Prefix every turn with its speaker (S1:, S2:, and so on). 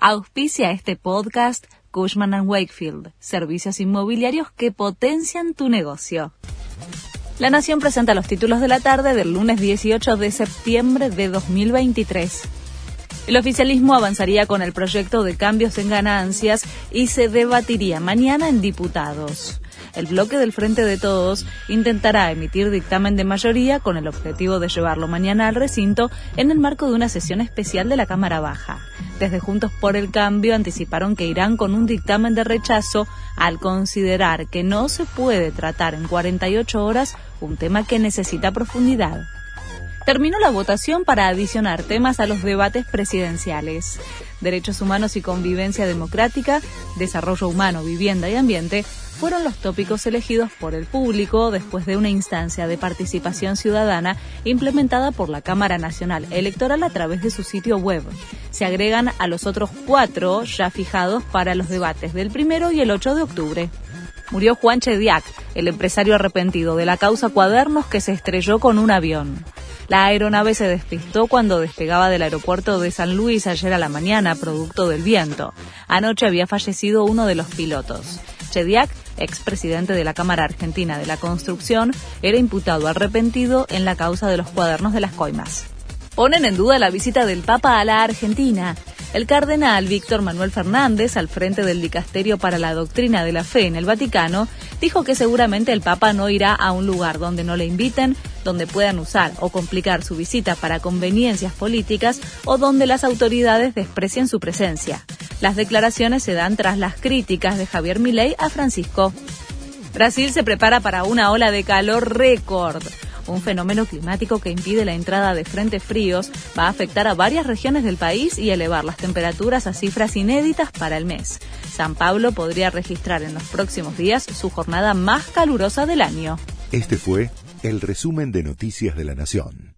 S1: Auspicia este podcast Cushman ⁇ Wakefield, servicios inmobiliarios que potencian tu negocio. La Nación presenta los títulos de la tarde del lunes 18 de septiembre de 2023. El oficialismo avanzaría con el proyecto de cambios en ganancias y se debatiría mañana en diputados el bloque del Frente de Todos intentará emitir dictamen de mayoría con el objetivo de llevarlo mañana al recinto en el marco de una sesión especial de la Cámara Baja. Desde Juntos por el Cambio anticiparon que irán con un dictamen de rechazo al considerar que no se puede tratar en 48 horas un tema que necesita profundidad terminó la votación para adicionar temas a los debates presidenciales. Derechos humanos y convivencia democrática, desarrollo humano, vivienda y ambiente fueron los tópicos elegidos por el público después de una instancia de participación ciudadana implementada por la Cámara Nacional Electoral a través de su sitio web. Se agregan a los otros cuatro ya fijados para los debates del primero y el 8 de octubre murió Juan Chediak, el empresario arrepentido de la causa Cuadernos que se estrelló con un avión. La aeronave se despistó cuando despegaba del aeropuerto de San Luis ayer a la mañana, producto del viento. Anoche había fallecido uno de los pilotos. Chediak, expresidente de la Cámara Argentina de la Construcción, era imputado arrepentido en la causa de los cuadernos de las coimas. Ponen en duda la visita del Papa a la Argentina. El cardenal Víctor Manuel Fernández, al frente del Dicasterio para la Doctrina de la Fe en el Vaticano, dijo que seguramente el Papa no irá a un lugar donde no le inviten, donde puedan usar o complicar su visita para conveniencias políticas o donde las autoridades desprecien su presencia. Las declaraciones se dan tras las críticas de Javier Milei a Francisco. Brasil se prepara para una ola de calor récord un fenómeno climático que impide la entrada de frentes fríos va a afectar a varias regiones del país y elevar las temperaturas a cifras inéditas para el mes. San Pablo podría registrar en los próximos días su jornada más calurosa del año.
S2: Este fue el resumen de Noticias de la Nación.